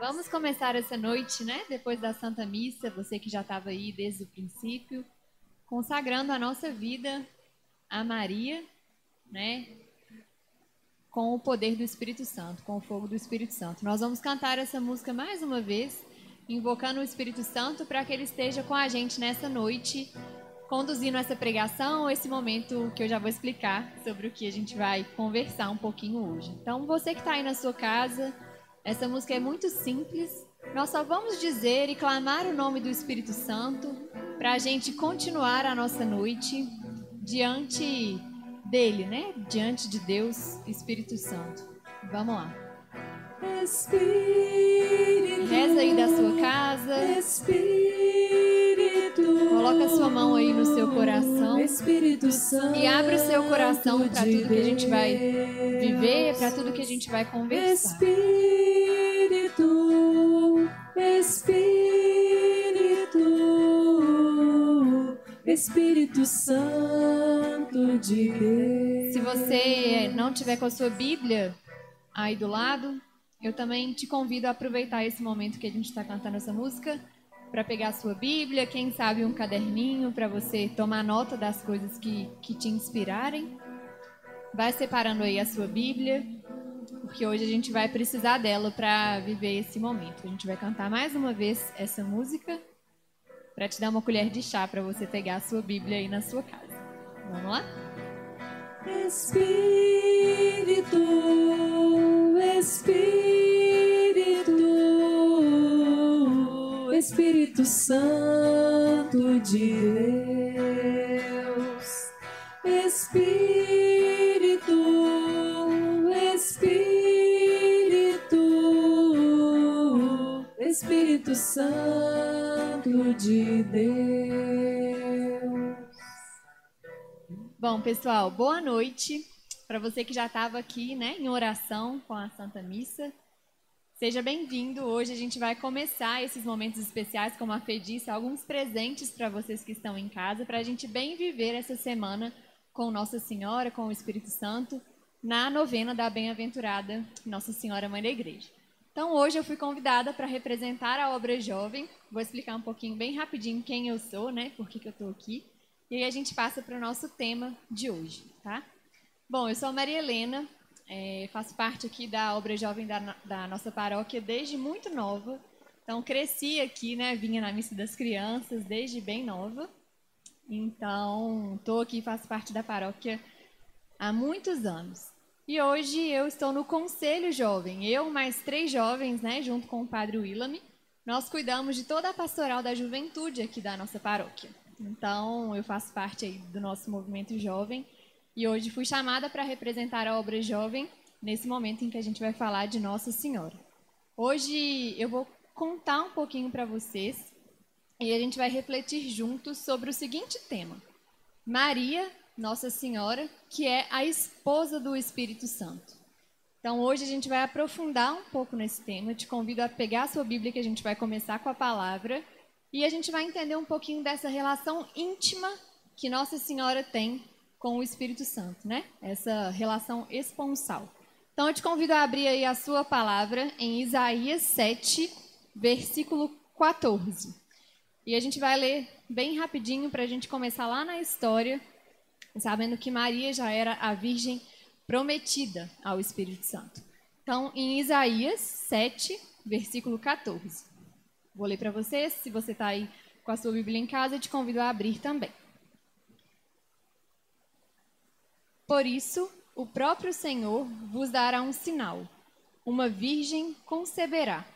Vamos começar essa noite, né? Depois da Santa Missa, você que já estava aí desde o princípio, consagrando a nossa vida a Maria, né? Com o poder do Espírito Santo, com o fogo do Espírito Santo. Nós vamos cantar essa música mais uma vez, invocando o Espírito Santo para que ele esteja com a gente nessa noite, conduzindo essa pregação, esse momento que eu já vou explicar sobre o que a gente vai conversar um pouquinho hoje. Então, você que está aí na sua casa, essa música é muito simples. Nós só vamos dizer e clamar o nome do Espírito Santo para a gente continuar a nossa noite diante dele, né? Diante de Deus, Espírito Santo. Vamos lá. Espírito, Reza aí da sua casa. Espírito, Coloca a sua mão aí no seu coração. Espírito Santo E abre o seu coração para tudo que a gente vai viver, para tudo que a gente vai conversar. Espírito, Espírito, Espírito Santo de Deus. Se você não tiver com a sua Bíblia aí do lado, eu também te convido a aproveitar esse momento que a gente está cantando essa música para pegar a sua Bíblia, quem sabe um caderninho para você tomar nota das coisas que, que te inspirarem. Vai separando aí a sua Bíblia, porque hoje a gente vai precisar dela para viver esse momento. A gente vai cantar mais uma vez essa música para te dar uma colher de chá para você pegar a sua Bíblia aí na sua casa. Vamos lá? Espírito, Espírito, Espírito Santo de Deus. Espírito, Espírito, Espírito Santo de Deus. Bom, pessoal, boa noite para você que já estava aqui, né, em oração com a Santa Missa. Seja bem-vindo. Hoje a gente vai começar esses momentos especiais, como a Fê disse, alguns presentes para vocês que estão em casa, para a gente bem viver essa semana com Nossa Senhora, com o Espírito Santo, na novena da Bem-aventurada Nossa Senhora Mãe da Igreja. Então, hoje eu fui convidada para representar a obra jovem. Vou explicar um pouquinho, bem rapidinho, quem eu sou, né, por que, que eu estou aqui. E aí a gente passa para o nosso tema de hoje, tá? Bom, eu sou a Maria Helena, é, faço parte aqui da obra jovem da, da nossa paróquia desde muito nova. Então, cresci aqui, né? Vinha na missa das crianças desde bem nova. Então, estou aqui, faço parte da paróquia há muitos anos. E hoje eu estou no Conselho Jovem. Eu mais três jovens, né? Junto com o Padre Willame. Nós cuidamos de toda a pastoral da juventude aqui da nossa paróquia. Então, eu faço parte aí do nosso movimento jovem. E hoje fui chamada para representar a obra jovem nesse momento em que a gente vai falar de Nossa Senhora. Hoje eu vou contar um pouquinho para vocês e a gente vai refletir juntos sobre o seguinte tema: Maria, Nossa Senhora, que é a esposa do Espírito Santo. Então hoje a gente vai aprofundar um pouco nesse tema. Te convido a pegar a sua Bíblia que a gente vai começar com a palavra e a gente vai entender um pouquinho dessa relação íntima que Nossa Senhora tem com o Espírito Santo, né? Essa relação esponsal. Então eu te convido a abrir aí a sua palavra em Isaías 7, versículo 14. E a gente vai ler bem rapidinho para a gente começar lá na história, sabendo que Maria já era a virgem prometida ao Espírito Santo. Então, em Isaías 7, versículo 14. Vou ler para vocês. Se você está aí com a sua Bíblia em casa, eu te convido a abrir também. Por isso, o próprio Senhor vos dará um sinal: uma virgem conceberá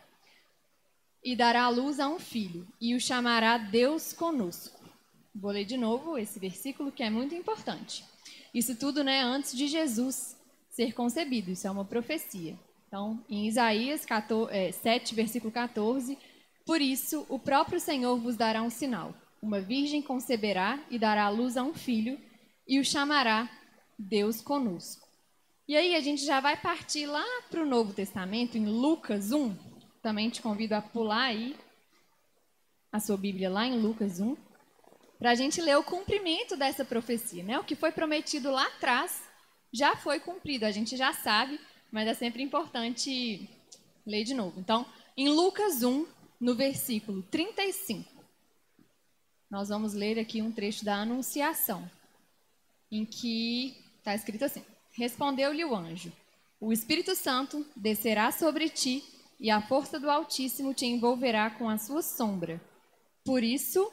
e dará à luz a um filho, e o chamará Deus conosco. Vou ler de novo esse versículo que é muito importante. Isso tudo, né, antes de Jesus ser concebido, isso é uma profecia. Então, em Isaías 14, é, 7, versículo 14, por isso o próprio Senhor vos dará um sinal: uma virgem conceberá e dará à luz a um filho, e o chamará Deus conosco. E aí a gente já vai partir lá para o Novo Testamento, em Lucas 1. Também te convido a pular aí a sua Bíblia lá em Lucas 1, para a gente ler o cumprimento dessa profecia. Né? O que foi prometido lá atrás já foi cumprido, a gente já sabe, mas é sempre importante ler de novo. Então, em Lucas 1, no versículo 35. Nós vamos ler aqui um trecho da Anunciação, em que está escrito assim: Respondeu-lhe o anjo: O Espírito Santo descerá sobre ti, e a força do Altíssimo te envolverá com a sua sombra. Por isso,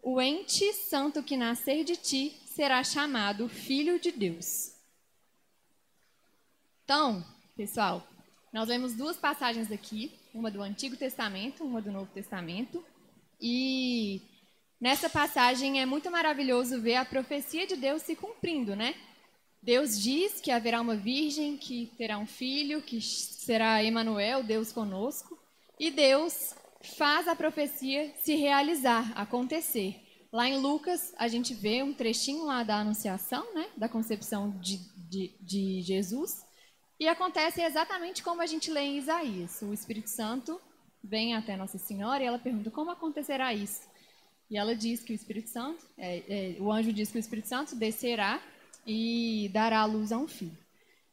o ente santo que nascer de ti será chamado Filho de Deus. Então, pessoal, nós lemos duas passagens aqui, uma do Antigo Testamento, uma do Novo Testamento, e nessa passagem é muito maravilhoso ver a profecia de Deus se cumprindo, né? Deus diz que haverá uma virgem que terá um filho, que será Emanuel, Deus conosco, e Deus faz a profecia se realizar, acontecer. Lá em Lucas, a gente vê um trechinho lá da Anunciação, né, da concepção de, de, de Jesus, e acontece exatamente como a gente lê em Isaías. O Espírito Santo vem até Nossa Senhora e ela pergunta como acontecerá isso. E ela diz que o Espírito Santo, é, é, o anjo diz que o Espírito Santo descerá e dará a luz a um filho.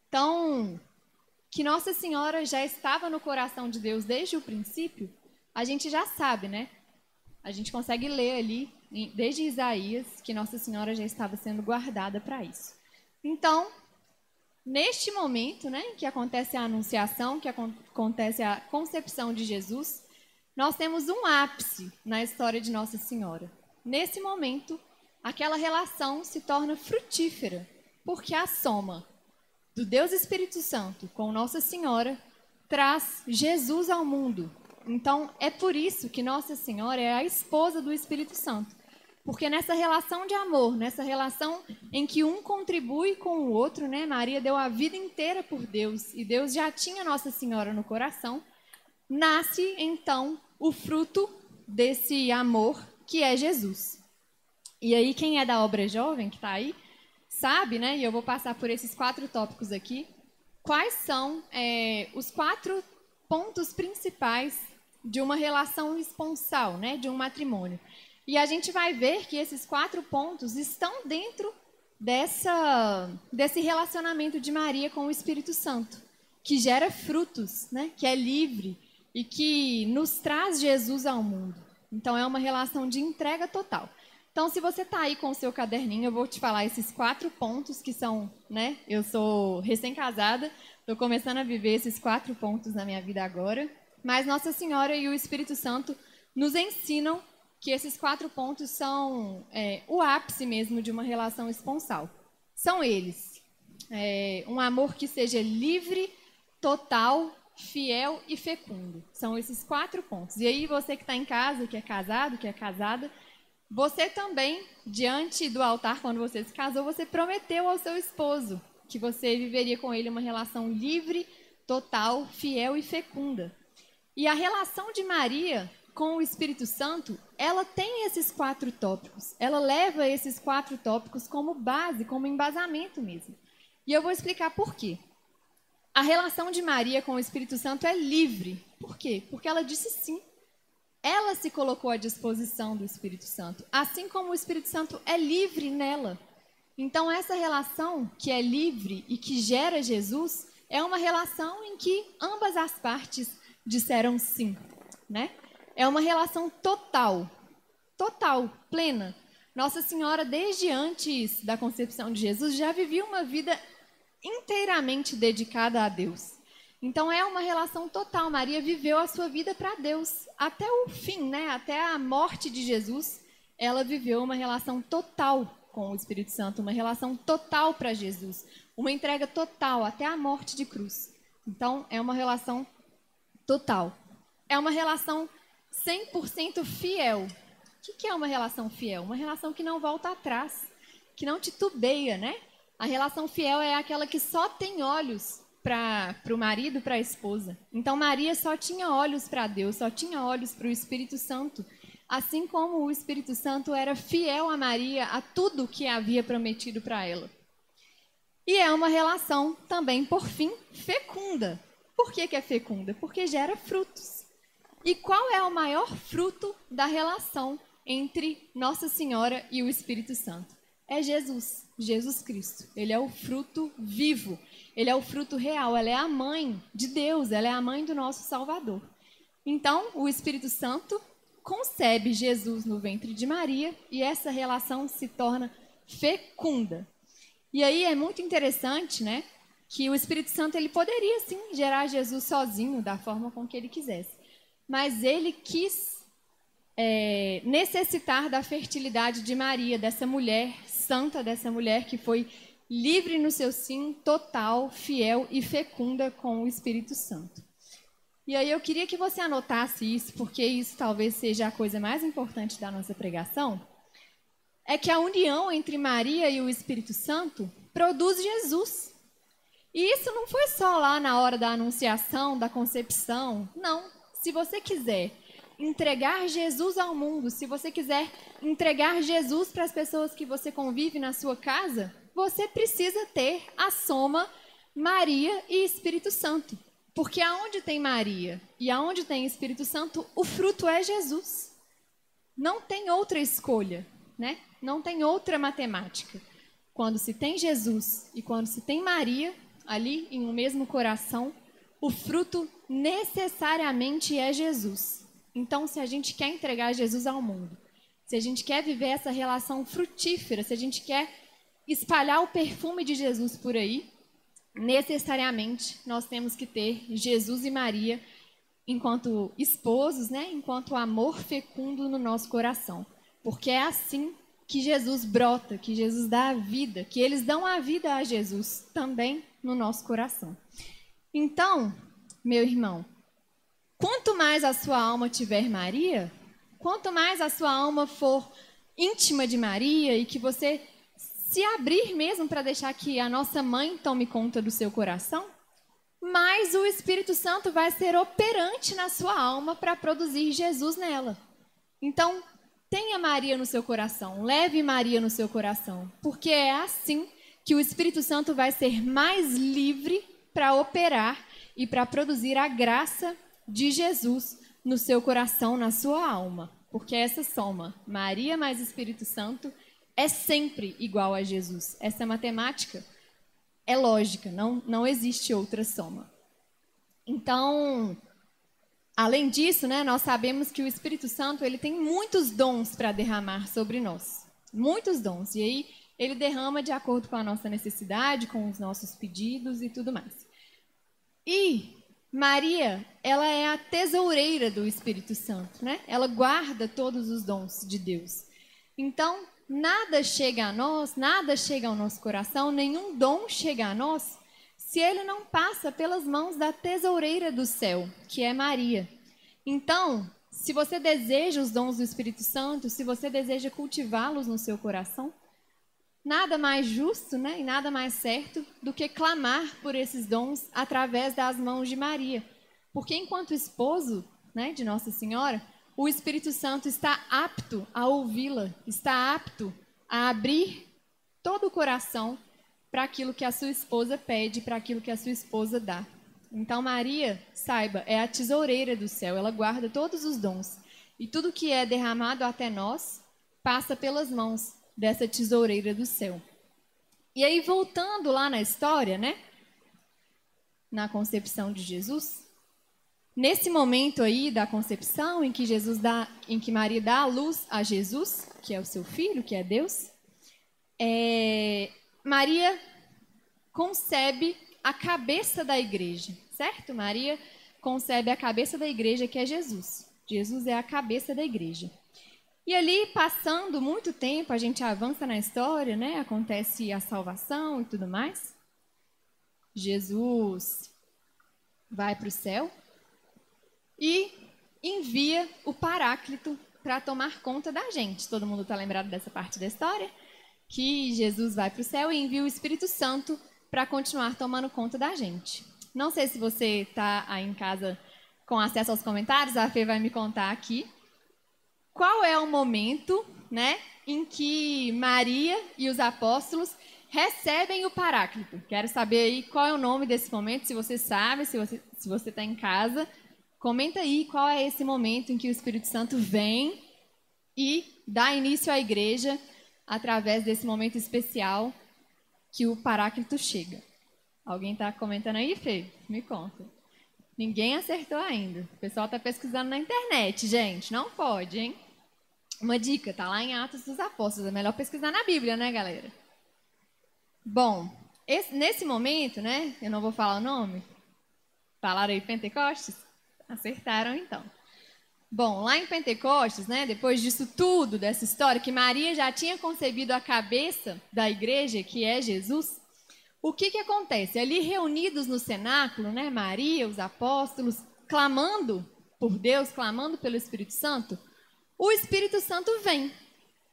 Então, que Nossa Senhora já estava no coração de Deus desde o princípio, a gente já sabe, né? A gente consegue ler ali, desde Isaías, que Nossa Senhora já estava sendo guardada para isso. Então, neste momento, né, que acontece a anunciação, que acontece a concepção de Jesus, nós temos um ápice na história de Nossa Senhora. Nesse momento, aquela relação se torna frutífera, porque a soma do Deus Espírito Santo com Nossa Senhora traz Jesus ao mundo, então, é por isso que Nossa Senhora é a esposa do Espírito Santo. Porque nessa relação de amor, nessa relação em que um contribui com o outro, né? Maria deu a vida inteira por Deus e Deus já tinha Nossa Senhora no coração. Nasce então o fruto desse amor que é Jesus. E aí, quem é da obra jovem, que está aí, sabe, né? E eu vou passar por esses quatro tópicos aqui. Quais são é, os quatro pontos principais de uma relação esponsal, né, de um matrimônio. E a gente vai ver que esses quatro pontos estão dentro dessa, desse relacionamento de Maria com o Espírito Santo, que gera frutos, né, que é livre e que nos traz Jesus ao mundo. Então é uma relação de entrega total. Então, se você está aí com o seu caderninho, eu vou te falar esses quatro pontos que são, né? Eu sou recém-casada, estou começando a viver esses quatro pontos na minha vida agora. Mas Nossa Senhora e o Espírito Santo nos ensinam que esses quatro pontos são é, o ápice mesmo de uma relação esponsal. São eles: é, um amor que seja livre, total, fiel e fecundo. São esses quatro pontos. E aí, você que está em casa, que é casado, que é casada, você também, diante do altar, quando você se casou, você prometeu ao seu esposo que você viveria com ele uma relação livre, total, fiel e fecunda. E a relação de Maria com o Espírito Santo, ela tem esses quatro tópicos. Ela leva esses quatro tópicos como base, como embasamento mesmo. E eu vou explicar por quê. A relação de Maria com o Espírito Santo é livre. Por quê? Porque ela disse sim. Ela se colocou à disposição do Espírito Santo, assim como o Espírito Santo é livre nela. Então, essa relação que é livre e que gera Jesus é uma relação em que ambas as partes disseram sim, né? É uma relação total, total, plena. Nossa Senhora, desde antes da concepção de Jesus, já vivia uma vida inteiramente dedicada a Deus. Então é uma relação total. Maria viveu a sua vida para Deus até o fim, né? Até a morte de Jesus, ela viveu uma relação total com o Espírito Santo, uma relação total para Jesus, uma entrega total até a morte de cruz. Então é uma relação total. É uma relação 100% fiel. O que é uma relação fiel? Uma relação que não volta atrás, que não titubeia, né? A relação fiel é aquela que só tem olhos para o marido, para a esposa. Então, Maria só tinha olhos para Deus, só tinha olhos para o Espírito Santo. Assim como o Espírito Santo era fiel a Maria, a tudo que havia prometido para ela. E é uma relação também, por fim, fecunda. Por que, que é fecunda? Porque gera frutos. E qual é o maior fruto da relação entre Nossa Senhora e o Espírito Santo? É Jesus, Jesus Cristo. Ele é o fruto vivo, ele é o fruto real, ela é a mãe de Deus, ela é a mãe do nosso Salvador. Então, o Espírito Santo concebe Jesus no ventre de Maria e essa relação se torna fecunda. E aí é muito interessante, né, que o Espírito Santo ele poderia sim gerar Jesus sozinho da forma com que ele quisesse, mas ele quis é, necessitar da fertilidade de Maria, dessa mulher santa, dessa mulher que foi livre no seu sim, total, fiel e fecunda com o Espírito Santo. E aí eu queria que você anotasse isso, porque isso talvez seja a coisa mais importante da nossa pregação, é que a união entre Maria e o Espírito Santo produz Jesus. E isso não foi só lá na hora da anunciação, da concepção. Não. Se você quiser entregar Jesus ao mundo, se você quiser entregar Jesus para as pessoas que você convive na sua casa, você precisa ter a soma Maria e Espírito Santo. Porque aonde tem Maria e aonde tem Espírito Santo, o fruto é Jesus. Não tem outra escolha, né? Não tem outra matemática. Quando se tem Jesus e quando se tem Maria ali em um mesmo coração, o fruto necessariamente é Jesus. Então, se a gente quer entregar Jesus ao mundo, se a gente quer viver essa relação frutífera, se a gente quer espalhar o perfume de Jesus por aí, necessariamente nós temos que ter Jesus e Maria enquanto esposos, né? enquanto amor fecundo no nosso coração. Porque é assim que Jesus brota, que Jesus dá a vida, que eles dão a vida a Jesus também no nosso coração. Então, meu irmão, quanto mais a sua alma tiver Maria, quanto mais a sua alma for íntima de Maria e que você se abrir mesmo para deixar que a nossa mãe tome conta do seu coração, mais o Espírito Santo vai ser operante na sua alma para produzir Jesus nela. Então, tenha Maria no seu coração, leve Maria no seu coração, porque é assim que o Espírito Santo vai ser mais livre para operar e para produzir a graça de Jesus no seu coração, na sua alma. Porque essa soma, Maria mais Espírito Santo, é sempre igual a Jesus. Essa matemática é lógica, não, não existe outra soma. Então, além disso, né, nós sabemos que o Espírito Santo ele tem muitos dons para derramar sobre nós. Muitos dons. E aí, ele derrama de acordo com a nossa necessidade, com os nossos pedidos e tudo mais. E Maria, ela é a tesoureira do Espírito Santo, né? Ela guarda todos os dons de Deus. Então, nada chega a nós, nada chega ao nosso coração, nenhum dom chega a nós, se ele não passa pelas mãos da tesoureira do céu, que é Maria. Então, se você deseja os dons do Espírito Santo, se você deseja cultivá-los no seu coração, nada mais justo né, e nada mais certo do que clamar por esses dons através das mãos de Maria. Porque enquanto esposo né, de Nossa Senhora, o Espírito Santo está apto a ouvi-la, está apto a abrir todo o coração para aquilo que a sua esposa pede, para aquilo que a sua esposa dá. Então, Maria, saiba, é a tesoureira do céu, ela guarda todos os dons. E tudo que é derramado até nós passa pelas mãos dessa tesoureira do céu. E aí, voltando lá na história, né? Na concepção de Jesus, Nesse momento aí da concepção, em que Jesus dá, em que Maria dá a luz a Jesus, que é o seu filho, que é Deus, é, Maria concebe a cabeça da igreja, certo? Maria concebe a cabeça da igreja, que é Jesus. Jesus é a cabeça da igreja. E ali, passando muito tempo, a gente avança na história, né? Acontece a salvação e tudo mais. Jesus vai para o céu, e envia o Paráclito para tomar conta da gente. Todo mundo está lembrado dessa parte da história? Que Jesus vai para o céu e envia o Espírito Santo para continuar tomando conta da gente. Não sei se você está aí em casa com acesso aos comentários, a Fê vai me contar aqui. Qual é o momento né, em que Maria e os apóstolos recebem o Paráclito? Quero saber aí qual é o nome desse momento, se você sabe, se você está se você tá em casa. Comenta aí qual é esse momento em que o Espírito Santo vem e dá início à igreja através desse momento especial que o Paráclito chega. Alguém está comentando aí, Fê? Me conta. Ninguém acertou ainda. O pessoal está pesquisando na internet, gente. Não pode, hein? Uma dica, tá lá em Atos dos Apóstolos. É melhor pesquisar na Bíblia, né, galera? Bom, esse, nesse momento, né? Eu não vou falar o nome. Falaram aí Pentecostes? Acertaram então. Bom, lá em Pentecostes, né, depois disso tudo, dessa história, que Maria já tinha concebido a cabeça da igreja, que é Jesus, o que, que acontece? Ali reunidos no cenáculo, né, Maria, os apóstolos, clamando por Deus, clamando pelo Espírito Santo, o Espírito Santo vem.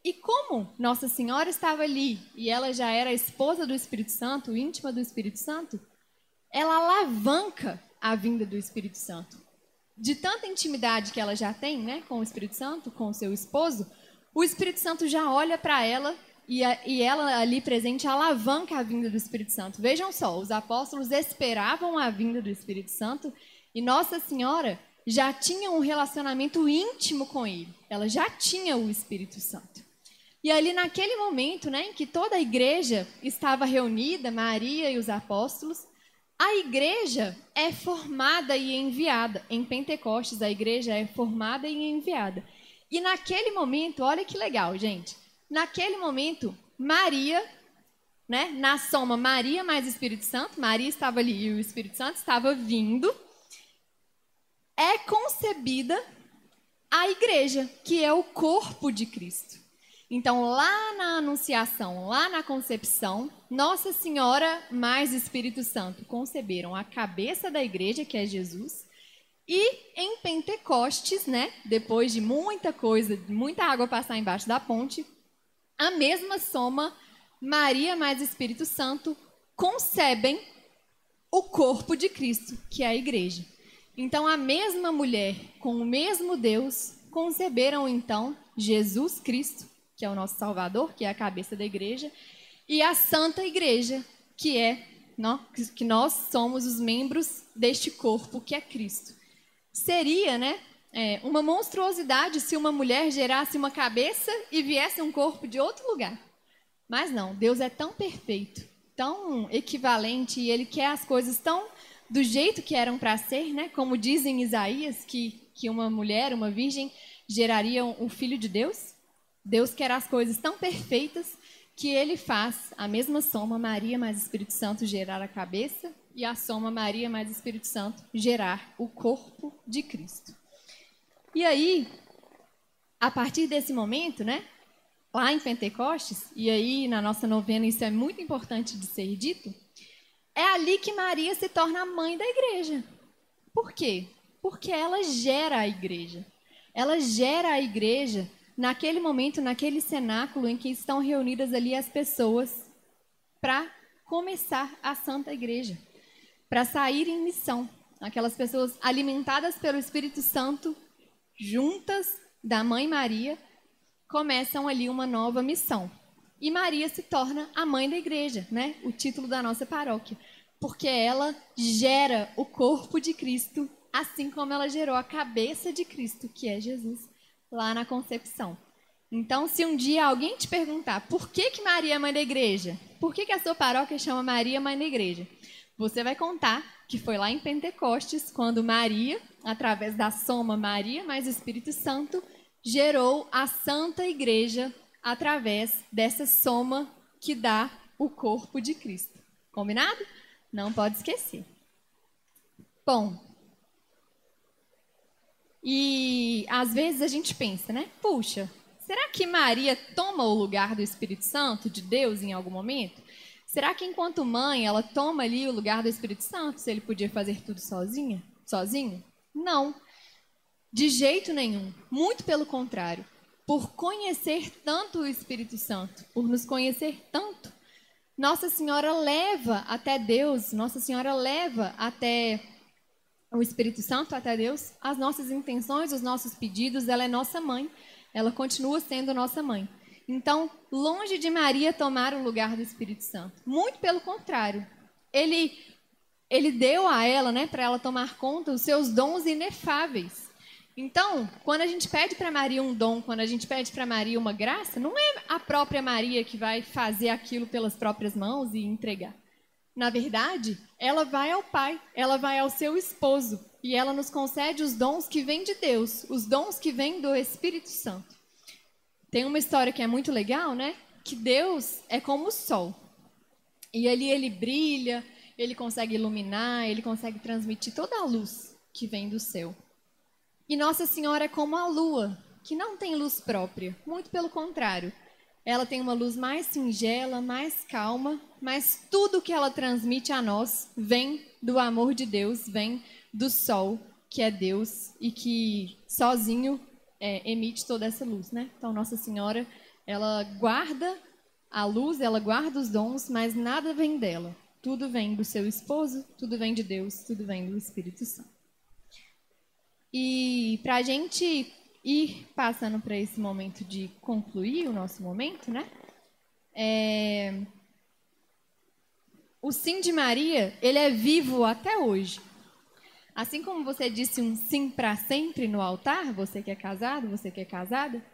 E como Nossa Senhora estava ali e ela já era esposa do Espírito Santo, íntima do Espírito Santo, ela alavanca a vinda do Espírito Santo. De tanta intimidade que ela já tem né, com o Espírito Santo, com o seu esposo, o Espírito Santo já olha para ela e, a, e ela ali presente alavanca a vinda do Espírito Santo. Vejam só, os apóstolos esperavam a vinda do Espírito Santo e Nossa Senhora já tinha um relacionamento íntimo com ele. Ela já tinha o Espírito Santo. E ali naquele momento, né, em que toda a igreja estava reunida, Maria e os apóstolos, a igreja é formada e enviada. Em Pentecostes, a igreja é formada e enviada. E naquele momento, olha que legal, gente. Naquele momento, Maria, né, na soma Maria mais Espírito Santo, Maria estava ali e o Espírito Santo estava vindo, é concebida a igreja, que é o corpo de Cristo. Então, lá na Anunciação, lá na concepção, Nossa Senhora mais Espírito Santo conceberam a cabeça da igreja, que é Jesus, e em Pentecostes, né, depois de muita coisa, muita água passar embaixo da ponte, a mesma soma, Maria mais Espírito Santo, concebem o corpo de Cristo, que é a igreja. Então, a mesma mulher com o mesmo Deus conceberam então Jesus Cristo, que é o nosso Salvador, que é a cabeça da igreja, e a Santa Igreja, que é que nós somos os membros deste corpo que é Cristo. Seria, né, é, uma monstruosidade se uma mulher gerasse uma cabeça e viesse um corpo de outro lugar. Mas não, Deus é tão perfeito, tão equivalente e Ele quer as coisas tão do jeito que eram para ser, né? Como dizem Isaías que que uma mulher, uma virgem, geraria um filho de Deus. Deus quer as coisas tão perfeitas que Ele faz a mesma soma Maria mais Espírito Santo gerar a cabeça e a soma Maria mais Espírito Santo gerar o corpo de Cristo. E aí, a partir desse momento, né, lá em Pentecostes, e aí na nossa novena isso é muito importante de ser dito, é ali que Maria se torna a mãe da igreja. Por quê? Porque ela gera a igreja. Ela gera a igreja naquele momento, naquele cenáculo em que estão reunidas ali as pessoas para começar a Santa Igreja, para sair em missão. Aquelas pessoas alimentadas pelo Espírito Santo juntas da mãe Maria, começam ali uma nova missão. E Maria se torna a mãe da igreja, né? O título da nossa paróquia, porque ela gera o corpo de Cristo, assim como ela gerou a cabeça de Cristo, que é Jesus, lá na concepção. Então, se um dia alguém te perguntar por que, que Maria é mãe da igreja, por que, que a sua paróquia chama Maria mãe da igreja, você vai contar que foi lá em Pentecostes, quando Maria, através da soma Maria mais Espírito Santo, gerou a Santa Igreja através dessa soma que dá o corpo de Cristo. Combinado? Não pode esquecer. Bom, e às vezes a gente pensa, né? Puxa, será que Maria toma o lugar do Espírito Santo, de Deus, em algum momento? Será que enquanto mãe ela toma ali o lugar do Espírito Santo, se ele podia fazer tudo sozinha, sozinho? Não. De jeito nenhum. Muito pelo contrário. Por conhecer tanto o Espírito Santo, por nos conhecer tanto, Nossa Senhora leva até Deus, Nossa Senhora leva até o Espírito Santo, até Deus, as nossas intenções, os nossos pedidos, ela é nossa mãe, ela continua sendo nossa mãe. Então, longe de Maria tomar o lugar do Espírito Santo. Muito pelo contrário. Ele, ele deu a ela, né, para ela tomar conta, os seus dons inefáveis. Então, quando a gente pede para Maria um dom, quando a gente pede para Maria uma graça, não é a própria Maria que vai fazer aquilo pelas próprias mãos e entregar. Na verdade, ela vai ao Pai, ela vai ao seu esposo e ela nos concede os dons que vêm de Deus, os dons que vêm do Espírito Santo. Tem uma história que é muito legal, né? Que Deus é como o sol. E ali ele brilha, ele consegue iluminar, ele consegue transmitir toda a luz que vem do céu. E Nossa Senhora é como a lua, que não tem luz própria, muito pelo contrário. Ela tem uma luz mais singela, mais calma, mas tudo que ela transmite a nós vem do amor de Deus, vem do sol, que é Deus e que sozinho é, emite toda essa luz, né? Então Nossa Senhora, ela guarda a luz, ela guarda os dons, mas nada vem dela. Tudo vem do seu esposo, tudo vem de Deus, tudo vem do Espírito Santo. E para a gente ir passando para esse momento de concluir o nosso momento, né? É... O sim de Maria, ele é vivo até hoje. Assim como você disse um sim para sempre no altar, você que é casado, você que é casada,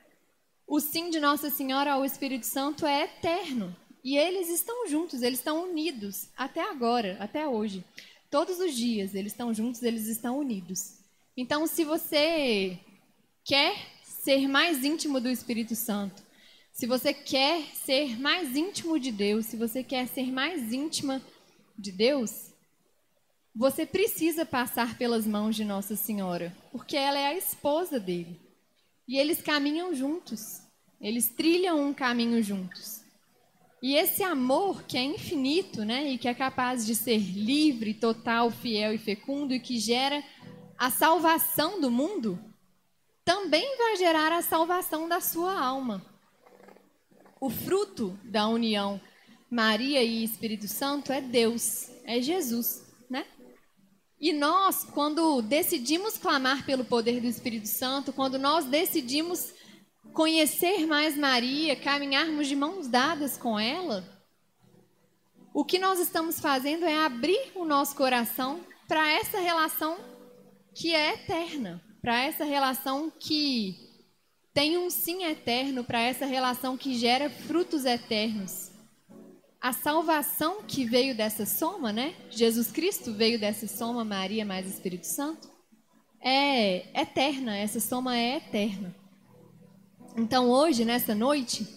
o sim de Nossa Senhora ao Espírito Santo é eterno. E eles estão juntos, eles estão unidos até agora, até hoje. Todos os dias eles estão juntos, eles estão unidos. Então, se você quer ser mais íntimo do Espírito Santo, se você quer ser mais íntimo de Deus, se você quer ser mais íntima de Deus, você precisa passar pelas mãos de Nossa Senhora, porque ela é a esposa dele. E eles caminham juntos, eles trilham um caminho juntos. E esse amor que é infinito, né, e que é capaz de ser livre, total, fiel e fecundo, e que gera a salvação do mundo, também vai gerar a salvação da sua alma. O fruto da união Maria e Espírito Santo é Deus, é Jesus, né? E nós, quando decidimos clamar pelo poder do Espírito Santo, quando nós decidimos conhecer mais Maria, caminharmos de mãos dadas com ela, o que nós estamos fazendo é abrir o nosso coração para essa relação que é eterna, para essa relação que tem um sim eterno, para essa relação que gera frutos eternos. A salvação que veio dessa soma, né? Jesus Cristo veio dessa soma, Maria mais Espírito Santo, é eterna, essa soma é eterna. Então hoje, nessa noite,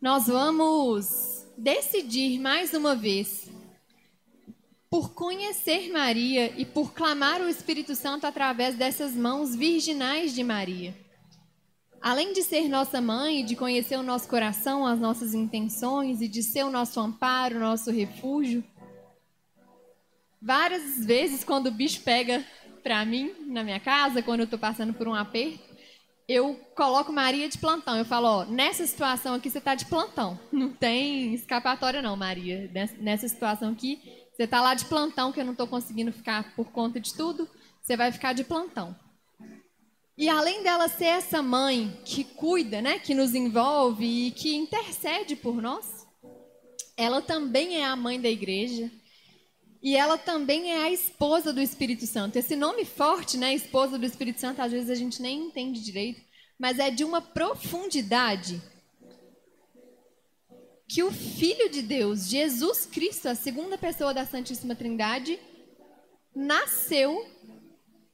nós vamos decidir mais uma vez por conhecer Maria e por clamar o Espírito Santo através dessas mãos virginais de Maria. Além de ser nossa mãe, de conhecer o nosso coração, as nossas intenções e de ser o nosso amparo, o nosso refúgio, várias vezes quando o bicho pega para mim na minha casa, quando eu estou passando por um aperto, eu coloco Maria de plantão. Eu falo, ó, nessa situação aqui você está de plantão. Não tem escapatória não, Maria. Nessa situação aqui, você está lá de plantão, que eu não estou conseguindo ficar por conta de tudo, você vai ficar de plantão. E além dela ser essa mãe que cuida, né, que nos envolve e que intercede por nós, ela também é a mãe da igreja. E ela também é a esposa do Espírito Santo. Esse nome forte, né, esposa do Espírito Santo, às vezes a gente nem entende direito, mas é de uma profundidade que o Filho de Deus, Jesus Cristo, a segunda pessoa da Santíssima Trindade, nasceu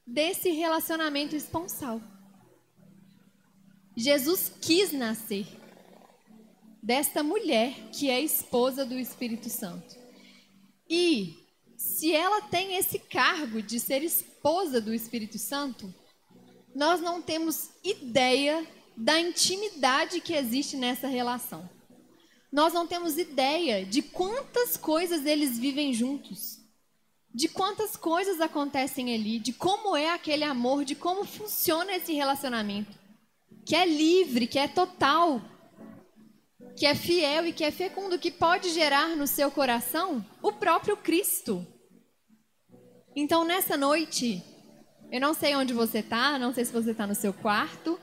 desse relacionamento esponsal. Jesus quis nascer desta mulher que é esposa do Espírito Santo. E se ela tem esse cargo de ser esposa do Espírito Santo, nós não temos ideia da intimidade que existe nessa relação. Nós não temos ideia de quantas coisas eles vivem juntos, de quantas coisas acontecem ali, de como é aquele amor, de como funciona esse relacionamento, que é livre, que é total, que é fiel e que é fecundo, que pode gerar no seu coração o próprio Cristo. Então, nessa noite, eu não sei onde você está, não sei se você está no seu quarto,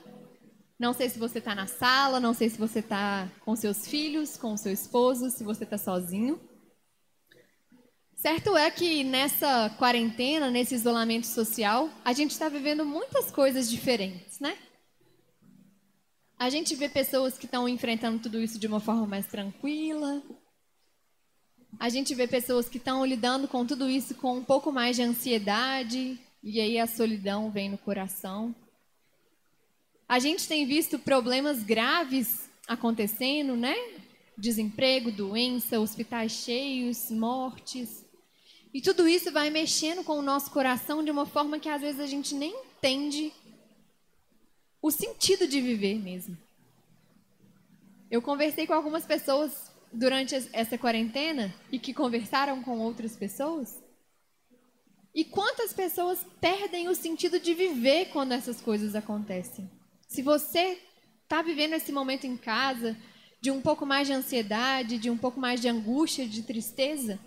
não sei se você está na sala, não sei se você está com seus filhos, com seu esposo, se você está sozinho. Certo é que nessa quarentena, nesse isolamento social, a gente está vivendo muitas coisas diferentes, né? A gente vê pessoas que estão enfrentando tudo isso de uma forma mais tranquila, A gente vê pessoas que estão lidando com tudo isso com um pouco mais de ansiedade, e aí a solidão vem no coração. A gente tem visto problemas graves acontecendo, né? Desemprego, doença, hospitais cheios, mortes. E tudo isso vai mexendo com o nosso coração de uma forma que às vezes a gente nem entende o sentido de viver mesmo. Eu conversei com algumas pessoas durante essa quarentena e que conversaram com outras pessoas. E quantas pessoas perdem o sentido de viver quando essas coisas acontecem? Se você está vivendo esse momento em casa, de um pouco mais de ansiedade, de um pouco mais de angústia, de tristeza,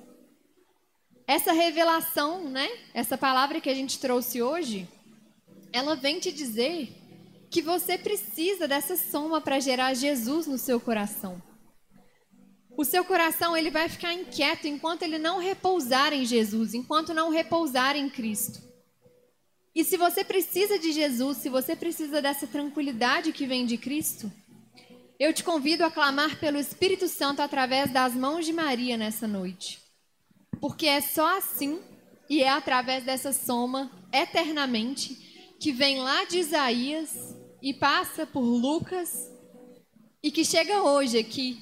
essa revelação, né? Essa palavra que a gente trouxe hoje, ela vem te dizer que você precisa dessa soma para gerar Jesus no seu coração. O seu coração ele vai ficar inquieto enquanto ele não repousar em Jesus, enquanto não repousar em Cristo. E se você precisa de Jesus, se você precisa dessa tranquilidade que vem de Cristo, eu te convido a clamar pelo Espírito Santo através das mãos de Maria nessa noite. Porque é só assim e é através dessa soma eternamente que vem lá de Isaías e passa por Lucas e que chega hoje aqui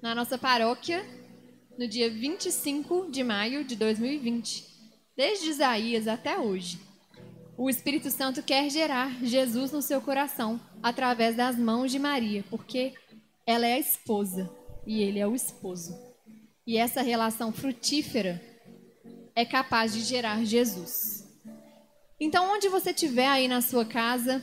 na nossa paróquia, no dia 25 de maio de 2020, desde Isaías até hoje. O Espírito Santo quer gerar Jesus no seu coração através das mãos de Maria, porque ela é a esposa e ele é o esposo. E essa relação frutífera é capaz de gerar Jesus. Então, onde você estiver aí na sua casa,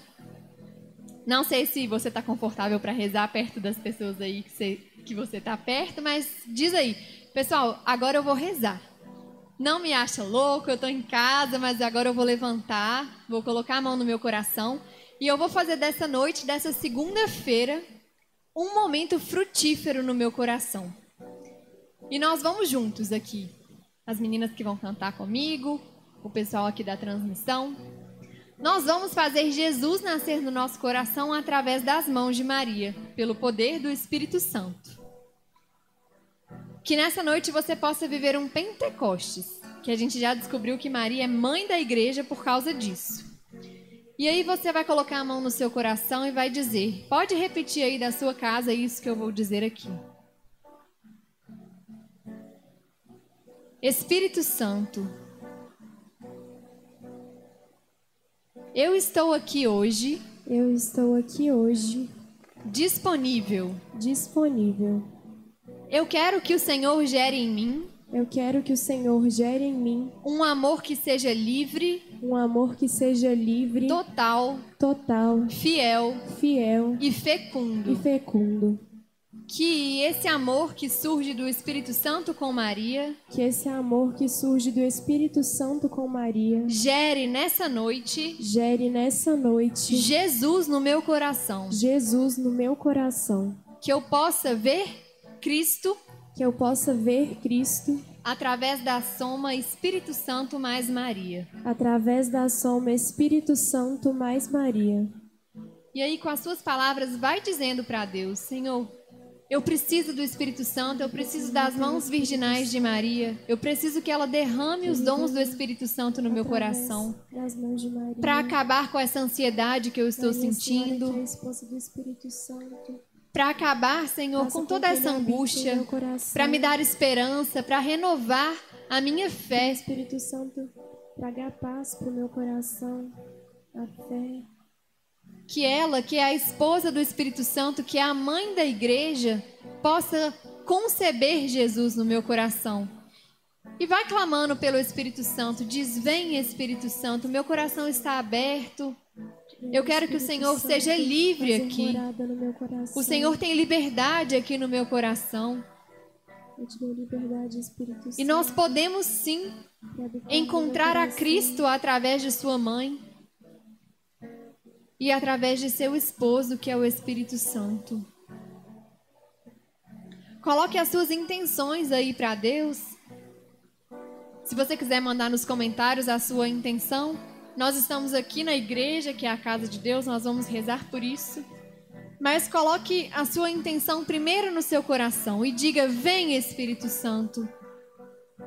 não sei se você está confortável para rezar perto das pessoas aí que você está perto, mas diz aí, pessoal, agora eu vou rezar. Não me acha louco, eu estou em casa, mas agora eu vou levantar, vou colocar a mão no meu coração e eu vou fazer dessa noite, dessa segunda-feira, um momento frutífero no meu coração. E nós vamos juntos aqui. As meninas que vão cantar comigo, o pessoal aqui da transmissão. Nós vamos fazer Jesus nascer no nosso coração através das mãos de Maria, pelo poder do Espírito Santo. Que nessa noite você possa viver um Pentecostes, que a gente já descobriu que Maria é mãe da igreja por causa disso. E aí você vai colocar a mão no seu coração e vai dizer: pode repetir aí da sua casa isso que eu vou dizer aqui. Espírito Santo, eu estou aqui hoje. Eu estou aqui hoje. Disponível. Disponível eu quero que o Senhor gere em mim. Eu quero que o Senhor gere em mim um amor que seja livre, um amor que seja livre, total, total, fiel, fiel e fecundo. E fecundo. Que esse amor que surge do Espírito Santo com Maria, que esse amor que surge do Espírito Santo com Maria, gere nessa noite, gere nessa noite Jesus no meu coração. Jesus no meu coração. Que eu possa ver Cristo, que eu possa ver Cristo através da soma Espírito Santo mais Maria. Através da soma Espírito Santo mais Maria. E aí com as suas palavras vai dizendo para Deus, Senhor, eu preciso do Espírito Santo, eu preciso das mãos virginais de Maria. Eu preciso que ela derrame os dons do Espírito Santo no meu coração. Para acabar com essa ansiedade que eu estou sentindo. Para acabar, Senhor, com toda essa angústia. Para me dar esperança, para renovar a minha fé. Espírito Santo, traga paz para o meu coração, a fé que ela, que é a esposa do Espírito Santo, que é a mãe da igreja, possa conceber Jesus no meu coração. E vai clamando pelo Espírito Santo, diz: Vem Espírito Santo, meu coração está aberto. Eu quero que o Senhor seja livre aqui. O Senhor tem liberdade aqui no meu coração. E nós podemos sim encontrar a Cristo através de Sua mãe e através de seu esposo, que é o Espírito Santo. Coloque as suas intenções aí para Deus. Se você quiser mandar nos comentários a sua intenção, nós estamos aqui na igreja, que é a casa de Deus, nós vamos rezar por isso. Mas coloque a sua intenção primeiro no seu coração e diga: Vem, Espírito Santo.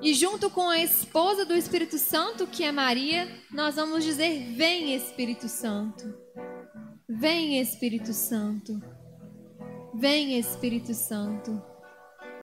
E junto com a esposa do Espírito Santo, que é Maria, nós vamos dizer: Vem, Espírito Santo. Vem, Espírito Santo. Vem, Espírito Santo.